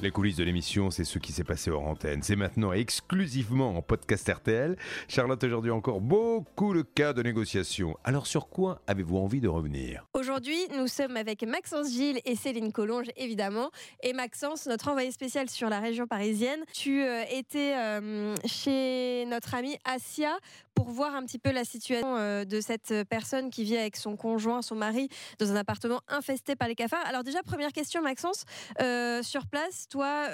Les coulisses de l'émission, c'est ce qui s'est passé hors antenne. C'est maintenant exclusivement en podcast RTL. Charlotte, aujourd'hui encore beaucoup de cas de négociation. Alors sur quoi avez-vous envie de revenir? Aujourd'hui, nous sommes avec Maxence Gilles et Céline Collonge, évidemment. Et Maxence, notre envoyé spécial sur la région parisienne, tu euh, étais euh, chez notre amie Asia pour voir un petit peu la situation euh, de cette personne qui vit avec son conjoint, son mari, dans un appartement infesté par les cafards. Alors déjà, première question, Maxence, sur place, toi,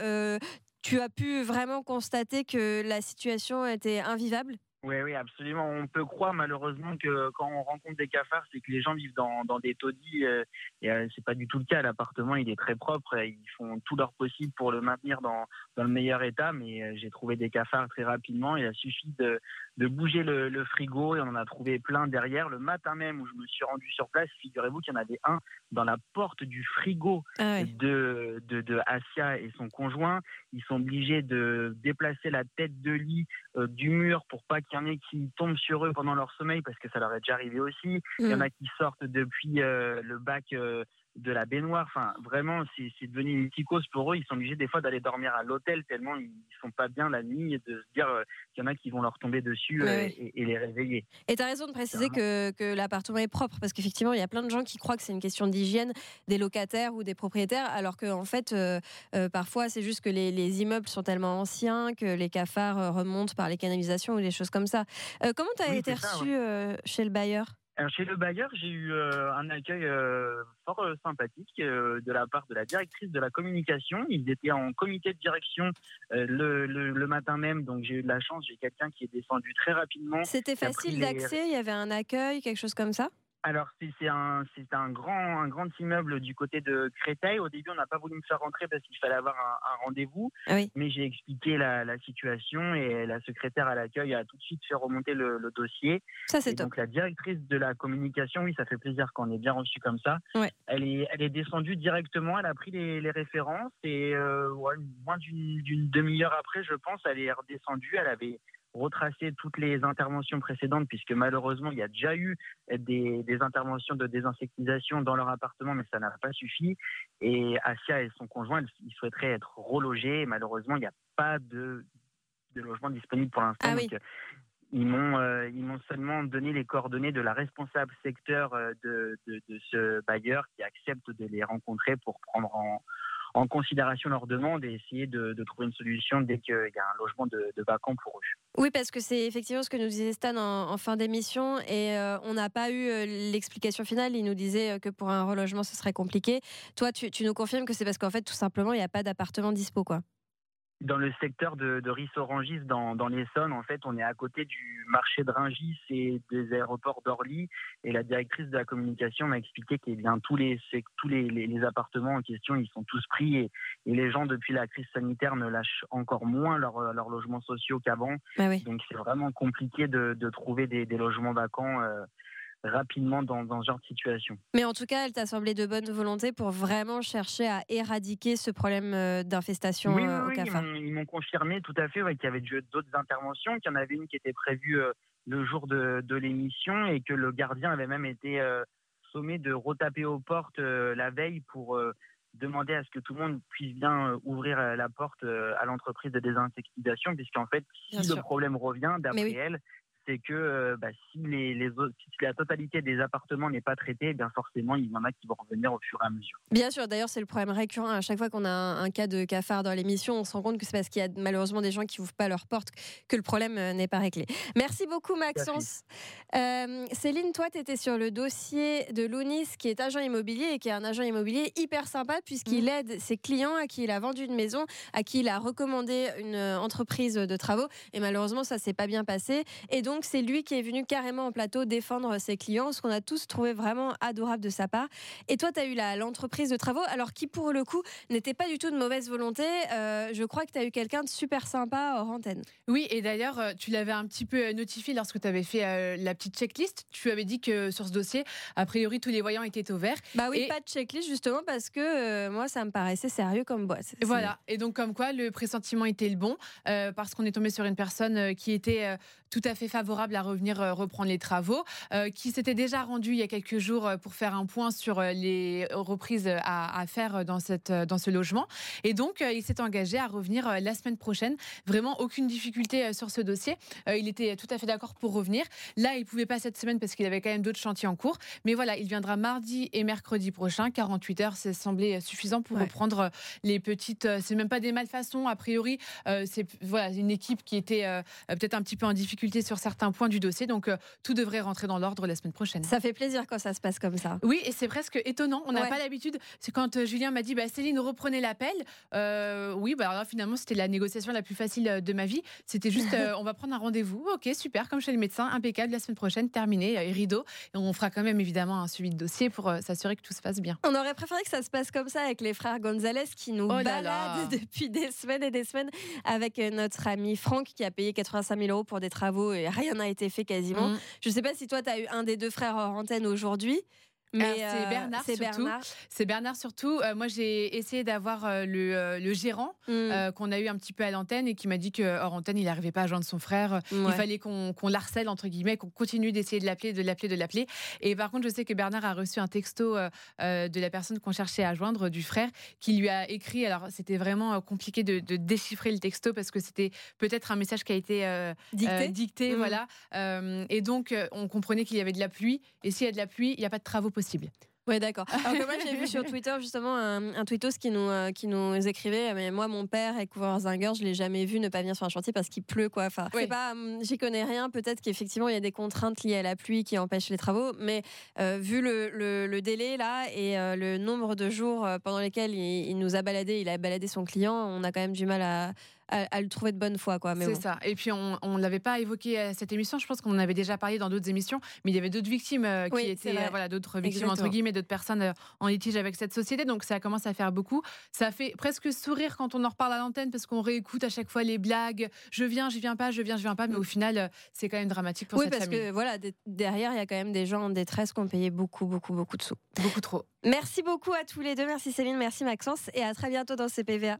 tu as pu vraiment constater que la situation était invivable? Oui, oui, absolument. On peut croire malheureusement que quand on rencontre des cafards, c'est que les gens vivent dans, dans des taudis. Euh, et euh, c'est pas du tout le cas. L'appartement, il est très propre. Ils font tout leur possible pour le maintenir dans, dans le meilleur état. Mais euh, j'ai trouvé des cafards très rapidement. Il a suffi de, de bouger le, le, frigo et on en a trouvé plein derrière. Le matin même où je me suis rendu sur place, figurez-vous qu'il y en avait un dans la porte du frigo ah de, de, de Asia et son conjoint. Ils sont obligés de déplacer la tête de lit du mur pour pas qu'il y en ait qui tombent sur eux pendant leur sommeil parce que ça leur est déjà arrivé aussi. Il y en mm. a qui sortent depuis euh, le bac euh, de la baignoire. Enfin, vraiment, c'est devenu une psychose pour eux. Ils sont obligés des fois d'aller dormir à l'hôtel tellement ils sont pas bien la nuit et de se dire euh, qu'il y en a qui vont leur tomber dessus euh, et, les réveiller. Et tu as raison de préciser que, que l'appartement est propre parce qu'effectivement, il y a plein de gens qui croient que c'est une question d'hygiène des locataires ou des propriétaires alors qu'en en fait, euh, parfois, c'est juste que les, les, immeubles sont tellement anciens que les cafards remontent par les canalisations ou des choses comme ça. comment tu as été reçu chez le bailleur? Alors, chez le bailleur, j'ai eu euh, un accueil euh, fort euh, sympathique de la part de la directrice de la communication. Ils étaient en comité de direction le, le, matin même, donc j'ai eu de la chance. J'ai quelqu'un qui est descendu très rapidement. C'était facile d'accès? Il y avait un accueil, quelque chose comme ça? Alors c'est un c'est un grand un grand immeuble du côté de Créteil. Au début on n'a pas voulu me faire rentrer parce qu'il fallait avoir un, rendez-vous. Ah Mais j'ai expliqué la, la, situation et la secrétaire à l'accueil a tout de suite fait remonter le, le dossier. Ça c'est. Donc la directrice de la communication, oui ça fait plaisir qu'on ait bien reçu comme ça. Ouais. Elle est elle est descendue directement. Elle a pris les, les références et euh, ouais, moins d'une demi-heure après je pense elle est redescendue. Elle avait retracer toutes les interventions précédentes, puisque malheureusement, il y a déjà eu des, des interventions de désinsectisation dans leur appartement, mais ça n'a pas suffi. Et Asia et son conjoint, ils souhaiteraient être relogés. malheureusement, il n'y a pas de, de logement disponible pour l'instant. Ah, oui. ils m'ont euh, ils m'ont seulement donné les coordonnées de la responsable secteur euh, de, de, de, ce bailleur qui accepte de les rencontrer pour prendre en, en considération leurs demandes et essayer de, trouver une solution dès qu'il y a un logement de, de vacant pour eux. Oui, parce que c'est effectivement ce que nous disait Stan en, fin d'émission et euh, on n'a pas eu euh, l'explication finale. Il nous disait euh, que pour un relogement, ce serait compliqué. Toi, tu, nous confirmes que c'est parce qu'en fait, tout simplement, il n'y a pas d'appartement dispo, quoi dans le secteur de, de Ris-Orangis, dans, dans l'Essonne, en fait, on est à côté du marché de Ringis et des aéroports d'Orly. Et la directrice de la communication m'a expliqué que bien tous les tous les, les, appartements en question, ils sont tous pris et, et, les gens depuis la crise sanitaire ne lâchent encore moins leurs leur logements sociaux qu'avant. Bah oui. Donc c'est vraiment compliqué de, de trouver des, des, logements vacants. Euh, rapidement dans, dans, ce genre de situation. Mais en tout cas, elle t'a semblé de bonne volonté pour vraiment chercher à éradiquer ce problème euh, d'infestation oui, euh, au oui, Ils m'ont confirmé tout à fait ouais, qu'il y avait d'autres interventions, qu'il y en avait une qui était prévue euh, le jour de, de l'émission et que le gardien avait même été sommé de retaper aux portes la veille pour demander à ce que tout le monde puisse bien ouvrir la porte à l'entreprise de désinsectisation, puisqu'en fait, si le problème revient, d'après elle, c'est que euh, bah, si, les, les si la totalité des appartements n'est pas traitée, eh bien forcément, il y en a qui vont revenir au fur et à mesure. Bien sûr, d'ailleurs, c'est le problème récurrent. À chaque fois qu'on a un, cas de cafard dans l'émission, on se rend compte que c'est parce qu'il y a malheureusement des gens qui n'ouvrent pas leurs portes que le problème euh, n'est pas réglé. Merci beaucoup, Maxence. Euh, Céline, toi, tu étais sur le dossier de Lounis, qui est agent immobilier et qui est un agent immobilier hyper sympa puisqu'il mm. aide ses clients à qui il a vendu une maison, à qui il a recommandé une entreprise de travaux. Et malheureusement, ça s'est pas bien passé. Et donc, donc c'est lui qui est venu carrément en plateau défendre ses clients, ce qu'on a tous trouvé vraiment adorable de sa part. Et toi, tu as eu l'entreprise de travaux, alors qui pour le coup n'était pas du tout de mauvaise volonté. Euh, je crois que tu as eu quelqu'un de super sympa hors antenne. Oui, et d'ailleurs, euh, tu l'avais un petit peu euh, notifié lorsque tu avais fait la petite checklist. Tu avais dit que sur ce dossier, a priori, tous les voyants étaient au vert. Bah oui, pas de checklist justement parce que moi, ça me paraissait sérieux comme boîte. Voilà, et donc comme quoi le pressentiment était le bon, parce qu'on est tombé sur une personne qui était tout à fait favorable favorable à revenir reprendre les travaux, qui s'était déjà rendu il y a quelques jours pour faire un point sur les reprises à, faire dans, cette, dans ce logement. Et donc, il s'est engagé à revenir la semaine prochaine. Vraiment aucune difficulté sur ce dossier. il était tout à fait d'accord pour revenir. Là, il pouvait pas cette semaine parce qu'il avait quand même d'autres chantiers en cours. Mais voilà, il viendra mardi et mercredi prochain. 48 heures, c'est semblé suffisant pour reprendre les petites. C'est même pas des malfaçons. A priori, c'est voilà une équipe qui était peut-être un petit peu en difficulté sur certains points du dossier. Donc, tout devrait rentrer dans l'ordre la semaine prochaine. Ça fait plaisir quand ça se passe comme ça. Oui, et c'est presque étonnant. On n'a pas l'habitude. C'est quand Julien m'a dit bah, Céline, reprenez l'appel. oui, bah, alors finalement, c'était la négociation la plus facile de ma vie. C'était juste on va prendre un rendez-vous. Ok, super, comme chez le médecin, impeccable. La semaine prochaine, terminé, et rideau. Et on fera quand même évidemment un suivi de dossier pour s'assurer que tout se passe bien. On aurait préféré que ça se passe comme ça avec les frères Gonzalez qui nous oh baladent depuis des semaines et des semaines avec notre ami Franck qui a payé 85 000 euros pour des travaux et rien n'a été fait quasiment. Mm. Je ne sais pas si toi, tu as eu un des deux frères hors antenne aujourd'hui. Mais c'est euh, Bernard surtout. C'est Bernard surtout. Euh, moi, j'ai essayé d'avoir euh, le, gérant mm. qu'on a eu un petit peu à l'antenne et qui m'a dit que hors antenne, il n'arrivait pas à joindre son frère. Il fallait qu'on l'harcèle entre guillemets, qu'on continue d'essayer de l'appeler, de l'appeler, de l'appeler. Et par contre, je sais que Bernard a reçu un texto de la personne qu'on cherchait à joindre, du frère, qui lui a écrit. Alors, c'était vraiment compliqué de, déchiffrer le texto parce que c'était peut-être un message qui a été dicté, mm. voilà. et donc, on comprenait qu'il y avait de la pluie. Et s'il y a de la pluie, il n'y a pas de travaux possibles possible. Oui, d'accord. Alors que moi, j'ai vu sur Twitter justement un, un tweetos qui nous, euh, qui nous écrivait Mais moi, mon père est couvreur zingueur, je l'ai jamais vu ne pas venir sur un chantier parce qu'il pleut, quoi. Enfin, pas, hum, j'y connais rien. Peut-être qu'effectivement, il y a des contraintes liées à la pluie qui empêchent les travaux. Mais euh, vu le, le, délai là et euh, le nombre de jours pendant lesquels il, il, nous a baladé, il a baladé son client, on a quand même du mal à, à, le trouver de bonne foi. Quoi. C'est ça. Et puis, on ne l'avait pas évoqué à cette émission. Je pense qu'on en avait déjà parlé dans d'autres émissions. Mais il y avait d'autres victimes euh, qui étaient, euh, voilà, d'autres victimes, entre guillemets, d'autres personnes euh, en litige avec cette société. Donc, ça commence à faire beaucoup. Ça fait presque sourire quand on en reparle à l'antenne parce qu'on réécoute à chaque fois les blagues. Je viens, je viens pas, je viens, je viens pas. Mais au final, c'est quand même dramatique pour oui, cette famille. Oui, parce que voilà, derrière, il y a quand même des gens en détresse qui ont payé beaucoup, beaucoup, beaucoup de sous. Beaucoup trop. Merci beaucoup à tous les deux. Merci Céline, merci Maxence. Et à très bientôt dans CPVA.